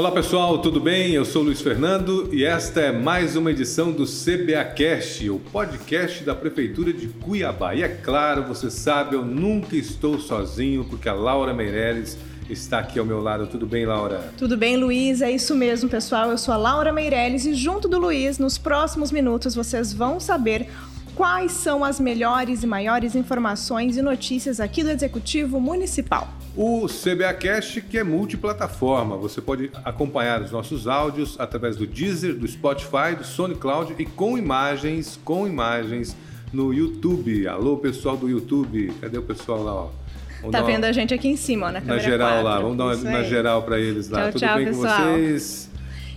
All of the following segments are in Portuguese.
Olá pessoal, tudo bem? Eu sou Luiz Fernando e esta é mais uma edição do CBA Cast, o podcast da Prefeitura de Cuiabá. E é claro, você sabe, eu nunca estou sozinho porque a Laura Meireles está aqui ao meu lado. Tudo bem, Laura? Tudo bem, Luiz? É isso mesmo, pessoal. Eu sou a Laura Meireles e junto do Luiz, nos próximos minutos vocês vão saber quais são as melhores e maiores informações e notícias aqui do Executivo Municipal. O CBAcast que é multiplataforma. Você pode acompanhar os nossos áudios através do Deezer, do Spotify, do SoundCloud e com imagens, com imagens no YouTube. Alô, pessoal do YouTube. Cadê o pessoal lá, ó? Vamos tá vendo uma... a gente aqui em cima, ó, na câmera Na geral 4. lá, vamos dar uma, uma geral para eles lá. Tchau, Tudo tchau, bem pessoal. com vocês?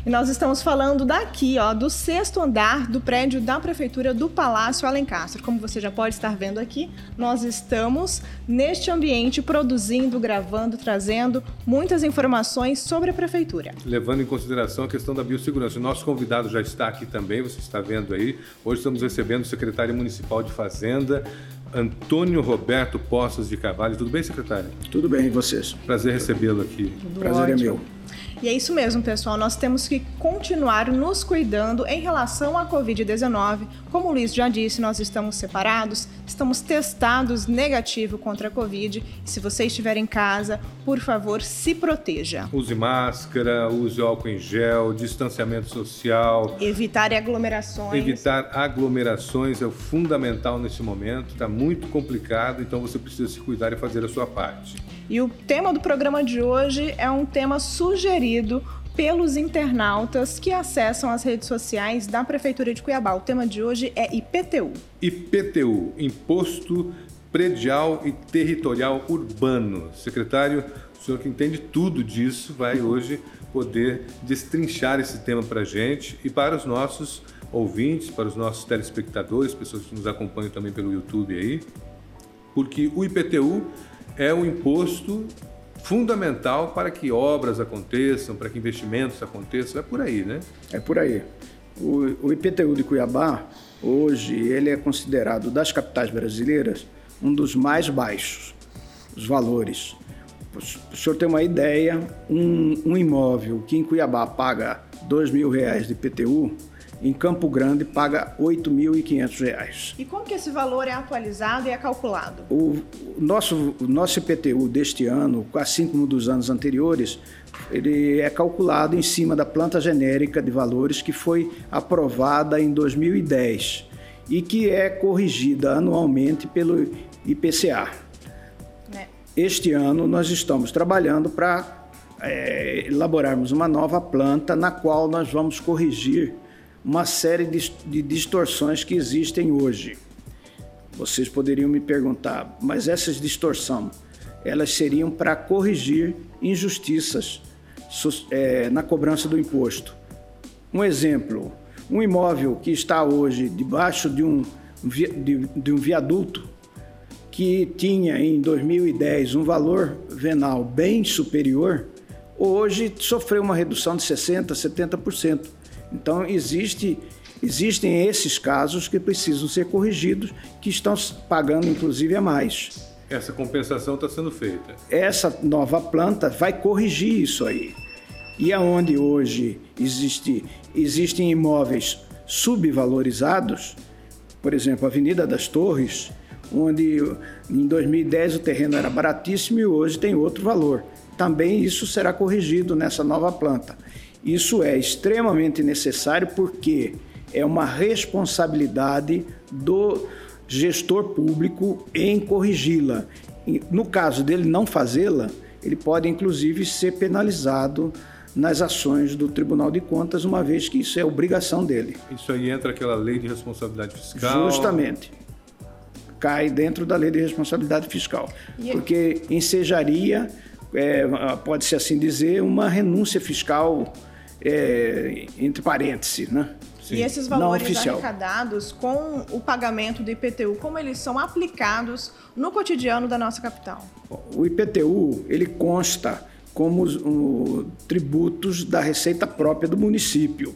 E nós estamos falando daqui, ó, do sexto andar do prédio da Prefeitura do Palácio Alencastro. Como você já pode estar vendo aqui, nós estamos neste ambiente produzindo, gravando, trazendo muitas informações sobre a Prefeitura. Levando em consideração a questão da biossegurança. O nosso convidado já está aqui também, você está vendo aí. Hoje estamos recebendo o secretário municipal de Fazenda, Antônio Roberto Poças de Carvalho. Tudo bem, secretário? Tudo bem, e vocês? Prazer recebê-lo aqui. Tudo Prazer ótimo. é meu. E é isso mesmo, pessoal. Nós temos que continuar nos cuidando em relação à Covid-19. Como o Luiz já disse, nós estamos separados, estamos testados negativo contra a Covid. Se você estiver em casa, por favor, se proteja. Use máscara, use álcool em gel, distanciamento social. Evitar aglomerações. Evitar aglomerações é o fundamental nesse momento. Está muito complicado, então você precisa se cuidar e fazer a sua parte. E o tema do programa de hoje é um tema sugerido pelos internautas que acessam as redes sociais da Prefeitura de Cuiabá. O tema de hoje é IPTU. IPTU, Imposto Predial e Territorial Urbano. Secretário, o senhor que entende tudo disso vai hoje poder destrinchar esse tema para a gente e para os nossos ouvintes, para os nossos telespectadores, pessoas que nos acompanham também pelo YouTube aí, porque o IPTU é um imposto fundamental para que obras aconteçam, para que investimentos aconteçam, é por aí, né? É por aí. O, o IPTU de Cuiabá, hoje, ele é considerado das capitais brasileiras um dos mais baixos, os valores. O senhor ter uma ideia, um, um imóvel que em Cuiabá paga 2 mil reais de IPTU, em Campo Grande paga R$ 8.500. E como que esse valor é atualizado e é calculado? O, nosso, o nosso IPTU deste ano, assim como dos anos anteriores, ele é calculado em cima da planta genérica de valores que foi aprovada em 2010 e que é corrigida anualmente pelo IPCA. Né? Este ano nós estamos trabalhando para é, elaborarmos uma nova planta na qual nós vamos corrigir uma série de, distorções que existem hoje. Vocês poderiam me perguntar, mas essas distorções, elas seriam para corrigir injustiças é, na cobrança do imposto. Um exemplo, um imóvel que está hoje debaixo de um, de, de um viaduto que tinha em 2010 um valor venal bem superior, hoje sofreu uma redução de 60%, 70%. Então, existe, existem esses casos que precisam ser corrigidos, que estão pagando inclusive a mais. Essa compensação está sendo feita. Essa nova planta vai corrigir isso aí. E aonde hoje existe, existem imóveis subvalorizados, por exemplo, a Avenida das Torres, onde em 2010 o terreno era baratíssimo e hoje tem outro valor. Também isso será corrigido nessa nova planta. Isso é extremamente necessário porque é uma responsabilidade do gestor público em corrigi-la. No caso dele não fazê-la, ele pode inclusive ser penalizado nas ações do Tribunal de Contas, uma vez que isso é obrigação dele. Isso aí entra aquela lei de responsabilidade fiscal. Justamente. Cai dentro da lei de responsabilidade fiscal. Porque ensejaria, é, pode-se assim dizer, uma renúncia fiscal é, entre parênteses, né? Sim. E esses valores arrecadados com o pagamento do IPTU, como eles são aplicados no cotidiano da nossa capital? O IPTU, ele consta como os, um, tributos da receita própria do município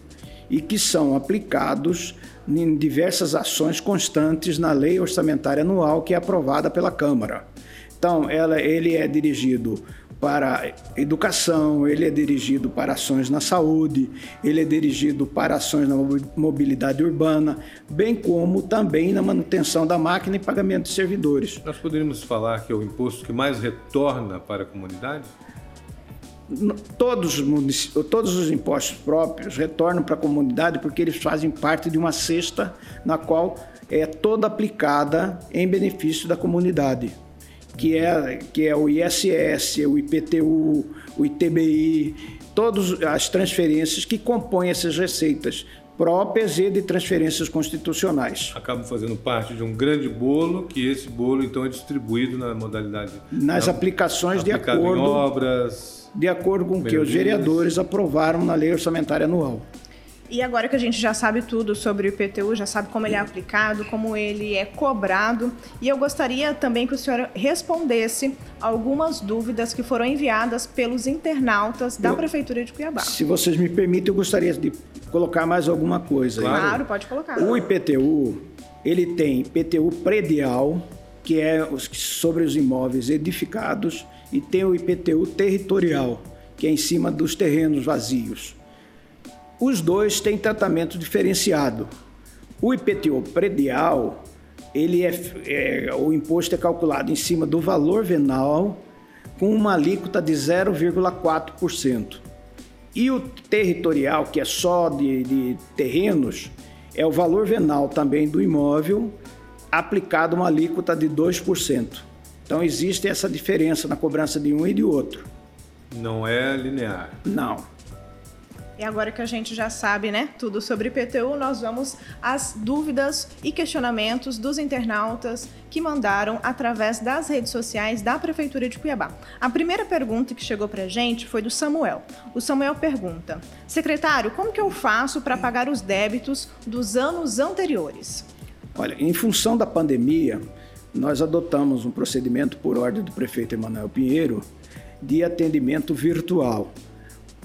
e que são aplicados em diversas ações constantes na lei orçamentária anual que é aprovada pela Câmara. Então, ela, ele é dirigido para educação, ele é dirigido para ações na saúde, ele é dirigido para ações na mobilidade urbana, bem como também na manutenção da máquina e pagamento de servidores. Nós poderíamos falar que é o imposto que mais retorna para a comunidade? Todos os, todos os impostos próprios retornam para a comunidade porque eles fazem parte de uma cesta na qual é toda aplicada em benefício da comunidade que é, que é o ISS, o IPTU, o ITBI, todas as transferências que compõem essas receitas próprias e de transferências constitucionais. Acabam fazendo parte de um grande bolo, que esse bolo então é distribuído na modalidade nas aplicações de acordo em obras, de acordo com o que os vereadores aprovaram na lei orçamentária anual. E agora que a gente já sabe tudo sobre o IPTU, já sabe como ele é aplicado, como ele é cobrado, e eu gostaria também que o senhor respondesse algumas dúvidas que foram enviadas pelos internautas da eu, Prefeitura de Cuiabá. Se vocês me permitem, eu gostaria de colocar mais alguma coisa. Claro, claro pode colocar. O IPTU, ele tem IPTU predial, que é sobre os imóveis edificados, e tem o IPTU territorial, que é em cima dos terrenos vazios. Os dois têm tratamento diferenciado. O IPTU predial, ele é, é, o imposto é calculado em cima do valor venal com uma alíquota de 0,4%. E o territorial, que é só de, de terrenos, é o valor venal também do imóvel aplicado uma alíquota de 2%. Então existe essa diferença na cobrança de um e de outro. Não é linear. Não. E agora que a gente já sabe, né, tudo sobre IPTU, nós vamos às dúvidas e questionamentos dos internautas que mandaram através das redes sociais da Prefeitura de Cuiabá. A primeira pergunta que chegou pra gente foi do Samuel. O Samuel pergunta: "Secretário, como que eu faço para pagar os débitos dos anos anteriores?" Olha, em função da pandemia, nós adotamos um procedimento por ordem do prefeito Emanuel Pinheiro de atendimento virtual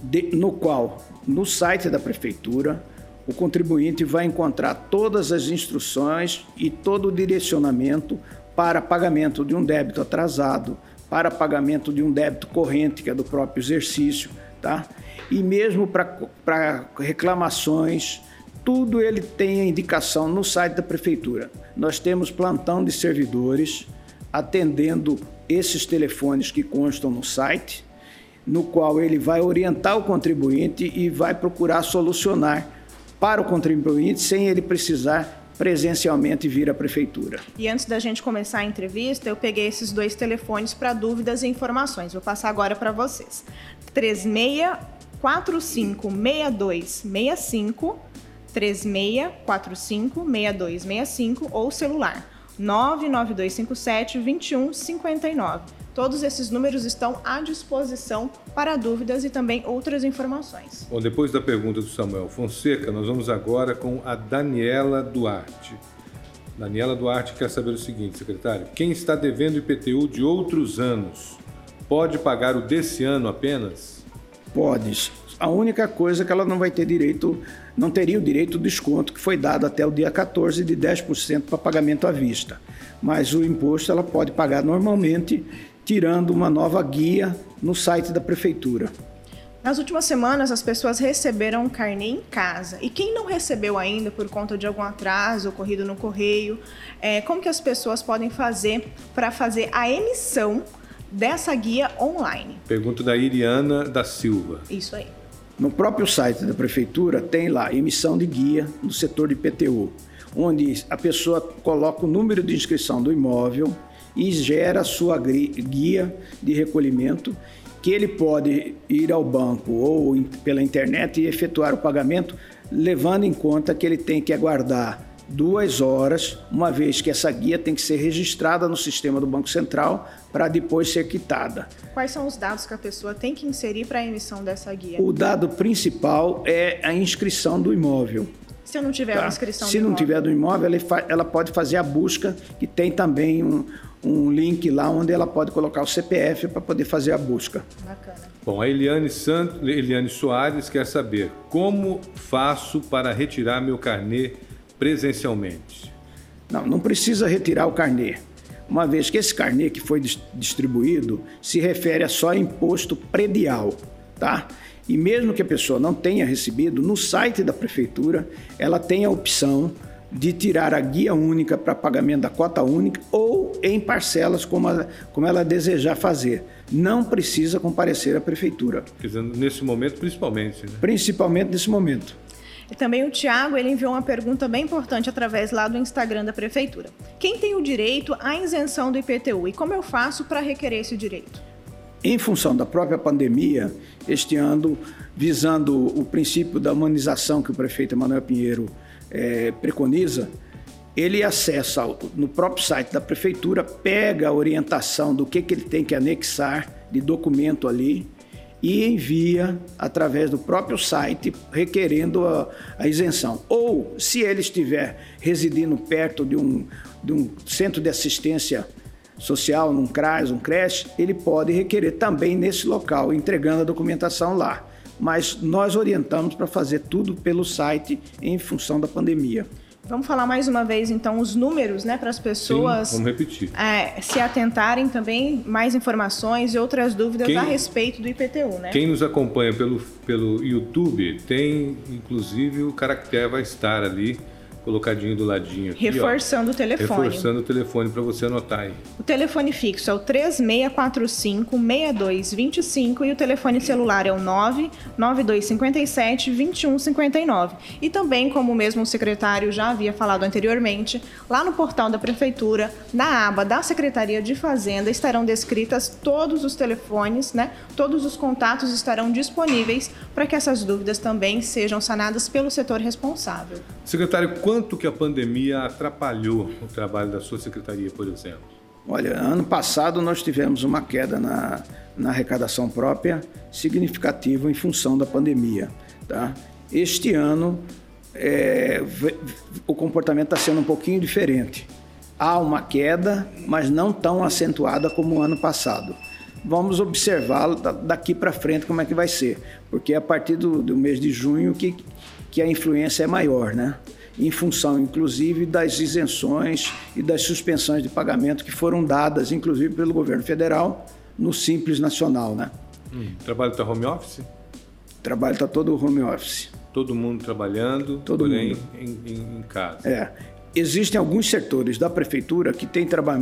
de, no qual, no site da prefeitura, o contribuinte vai encontrar todas as instruções e todo o direcionamento para pagamento de um débito atrasado, para pagamento de um débito corrente, que é do próprio exercício, tá? E mesmo para reclamações, tudo ele tem a indicação no site da prefeitura. Nós temos plantão de servidores atendendo esses telefones que constam no site no qual ele vai orientar o contribuinte e vai procurar solucionar para o contribuinte sem ele precisar presencialmente vir à prefeitura. E antes da gente começar a entrevista, eu peguei esses dois telefones para dúvidas e informações. Vou passar agora para vocês. 36456265 36456265 ou celular 99257 2159. Todos esses números estão à disposição para dúvidas e também outras informações. Bom, depois da pergunta do Samuel Fonseca, nós vamos agora com a Daniela Duarte. Daniela Duarte quer saber o seguinte, secretário: quem está devendo IPTU de outros anos pode pagar o desse ano apenas? Pode. A única coisa é que ela não vai ter direito, não teria o direito do desconto que foi dado até o dia 14 de 10% para pagamento à vista. Mas o imposto ela pode pagar normalmente tirando uma nova guia no site da prefeitura. Nas últimas semanas, as pessoas receberam um carnê em casa. E quem não recebeu ainda por conta de algum atraso ocorrido no correio, é, como que as pessoas podem fazer para fazer a emissão dessa guia online? Pergunta da Iriana da Silva. Isso aí. No próprio site da prefeitura tem lá emissão de guia no setor de IPTU, onde a pessoa coloca o número de inscrição do imóvel, e gera a sua guia de recolhimento que ele pode ir ao banco ou pela internet e efetuar o pagamento, levando em conta que ele tem que aguardar duas horas, uma vez que essa guia tem que ser registrada no sistema do Banco Central para depois ser quitada. Quais são os dados que a pessoa tem que inserir para a emissão dessa guia? O dado principal é a inscrição do imóvel. Se eu não tiver tá? a inscrição Se do não imóvel? tiver do imóvel, ela, ela pode fazer a busca, que tem também um, um link lá onde ela pode colocar o CPF para poder fazer a busca. Bacana. Bom, a Eliane, Sant... Eliane Soares quer saber como faço para retirar meu carnê presencialmente. Não, não precisa retirar o carnê. uma vez que esse carnê que foi distribuído se refere a só imposto predial, tá? E mesmo que a pessoa não tenha recebido, no site da prefeitura ela tem a opção de tirar a guia única para pagamento da cota única ou em parcelas, como, a, como ela desejar fazer. Não precisa comparecer à prefeitura. Quer dizer, nesse momento, principalmente. Né? Principalmente nesse momento. E também o Tiago, ele enviou uma pergunta bem importante através lá do Instagram da prefeitura. Quem tem o direito à isenção do IPTU e como eu faço para requerer esse direito? Em função da própria pandemia, este ano, visando o princípio da humanização que o prefeito Emanuel Pinheiro é, preconiza, ele acessa no próprio site da prefeitura, pega a orientação do que, que ele tem que anexar de documento ali e envia através do próprio site requerendo a, a isenção. Ou, se ele estiver residindo perto de um, de um centro de assistência social, num CRAS, um creche, ele pode requerer também nesse local, entregando a documentação lá mas nós orientamos para fazer tudo pelo site em função da pandemia. Vamos falar mais uma vez, então, os números, né, para as pessoas. Sim, vamos repetir. É, se atentarem também mais informações e outras dúvidas quem, a respeito do IPTU, né? Quem nos acompanha pelo, pelo YouTube tem, inclusive, o caractere vai estar ali colocadinho do ladinho aqui, Reforçando ó, o telefone. Reforçando o telefone para você anotar aí. O telefone fixo é o 3645-6225 e o telefone celular é o 99257-2159. E também, como mesmo o secretário já havia falado anteriormente, lá no portal da Prefeitura, na aba da Secretaria de Fazenda, estarão descritas todos os telefones, né? Todos os contatos estarão disponíveis para que essas dúvidas também sejam sanadas pelo setor responsável. Secretário, quanto que a pandemia atrapalhou o trabalho da sua secretaria, por exemplo? Olha, ano passado nós tivemos uma queda na, na arrecadação própria significativa em função da pandemia. Tá? Este ano é, o comportamento está sendo um pouquinho diferente. Há uma queda, mas não tão acentuada como o ano passado. Vamos observar daqui para frente como é que vai ser, porque é a partir do, do mês de junho que, que a influência é maior, né? Em função, inclusive, das isenções e das suspensões de pagamento que foram dadas, inclusive, pelo governo federal no Simples Nacional. Né? Hum, trabalho está home office? O trabalho está todo home office. Todo mundo trabalhando, todo porém mundo. Em, em, em casa. É. Existem alguns setores da prefeitura que têm traba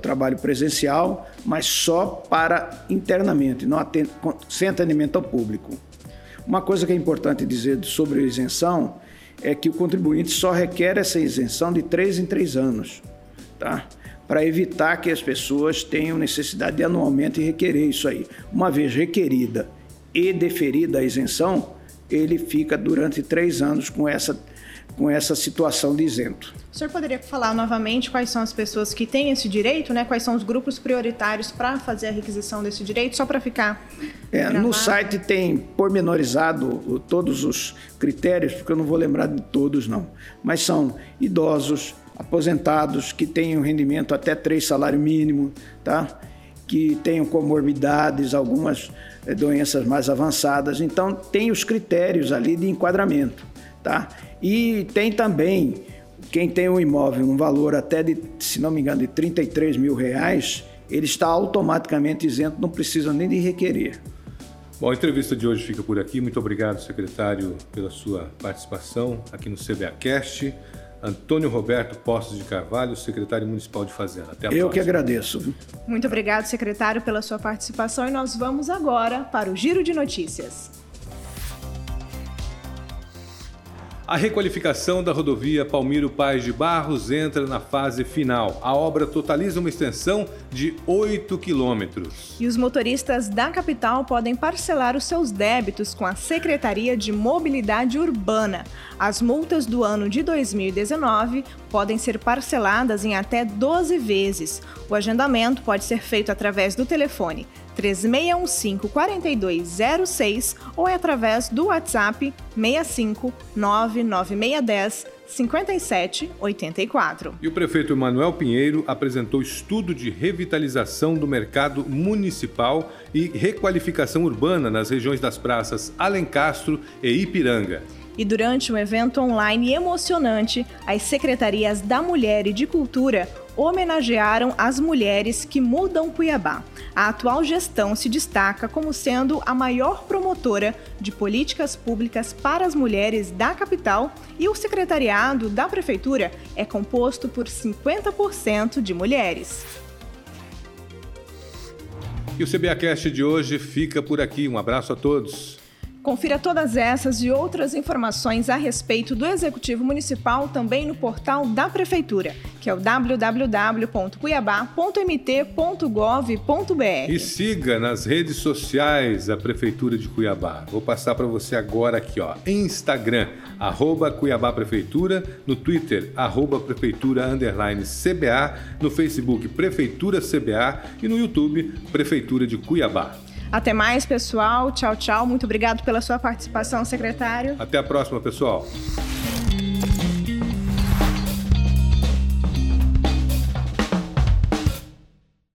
trabalho presencial, mas só para internamente, não atend sem atendimento ao público. Uma coisa que é importante dizer sobre a isenção é que o contribuinte só requer essa isenção de três em três anos, tá? Para evitar que as pessoas tenham necessidade de anualmente requerer isso aí. Uma vez requerida e deferida a isenção, ele fica durante três anos com essa com essa situação de isento. O senhor poderia falar novamente quais são as pessoas que têm esse direito, né? Quais são os grupos prioritários para fazer a requisição desse direito, só para ficar. É, no site tem pormenorizado todos os critérios, porque eu não vou lembrar de todos, não. Mas são idosos, aposentados, que tenham rendimento até três salário mínimo, tá? Que tenham comorbidades, algumas eh, doenças mais avançadas. Então, tem os critérios ali de enquadramento, tá? E tem também quem tem um imóvel um valor até de, se não me engano, de 33 mil reais, ele está automaticamente isento, não precisa nem de requerer. Bom, a entrevista de hoje fica por aqui. Muito obrigado, secretário, pela sua participação aqui no CBAcast. Antônio Roberto Postos de Carvalho, secretário municipal de Fazenda. Até a Eu próxima. que agradeço. Muito obrigado, secretário, pela sua participação e nós vamos agora para o Giro de Notícias. A requalificação da rodovia Palmiro Paz de Barros entra na fase final. A obra totaliza uma extensão de 8 quilômetros. E os motoristas da capital podem parcelar os seus débitos com a Secretaria de Mobilidade Urbana. As multas do ano de 2019 podem ser parceladas em até 12 vezes. O agendamento pode ser feito através do telefone 3615-4206 ou é através do WhatsApp 65 99610 5784. E o prefeito Emanuel Pinheiro apresentou estudo de revitalização do mercado municipal e requalificação urbana nas regiões das praças Alencastro e Ipiranga. E durante um evento online emocionante, as secretarias da Mulher e de Cultura homenagearam as mulheres que mudam Cuiabá. A atual gestão se destaca como sendo a maior promotora de políticas públicas para as mulheres da capital e o secretariado da prefeitura é composto por 50% de mulheres. E o CBAcast de hoje fica por aqui. Um abraço a todos. Confira todas essas e outras informações a respeito do Executivo Municipal também no portal da Prefeitura, que é o www.cuiabá.mt.gov.br. E siga nas redes sociais a Prefeitura de Cuiabá. Vou passar para você agora aqui, ó. Instagram, arroba Cuiabá Prefeitura, no Twitter, arroba Prefeitura underline CBA, no Facebook Prefeitura CBA e no YouTube Prefeitura de Cuiabá. Até mais, pessoal. Tchau, tchau. Muito obrigado pela sua participação, secretário. Até a próxima, pessoal.